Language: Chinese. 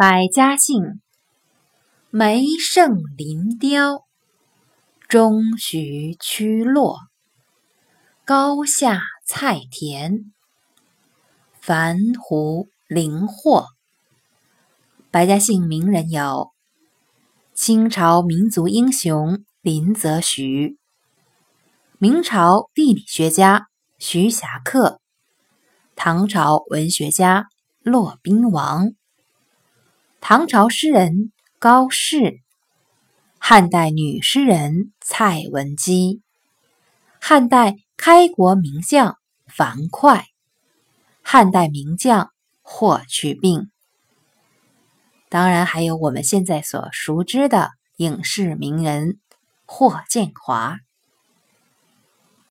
百家姓：梅胜林雕，中徐曲落，高下菜田，樊湖林霍。百家姓名人有：清朝民族英雄林则徐，明朝地理学家徐霞客，唐朝文学家骆宾王，唐朝诗人高适，汉代女诗人蔡文姬，汉代开国名将樊哙，汉代名将霍去病。当然，还有我们现在所熟知的影视名人霍建华。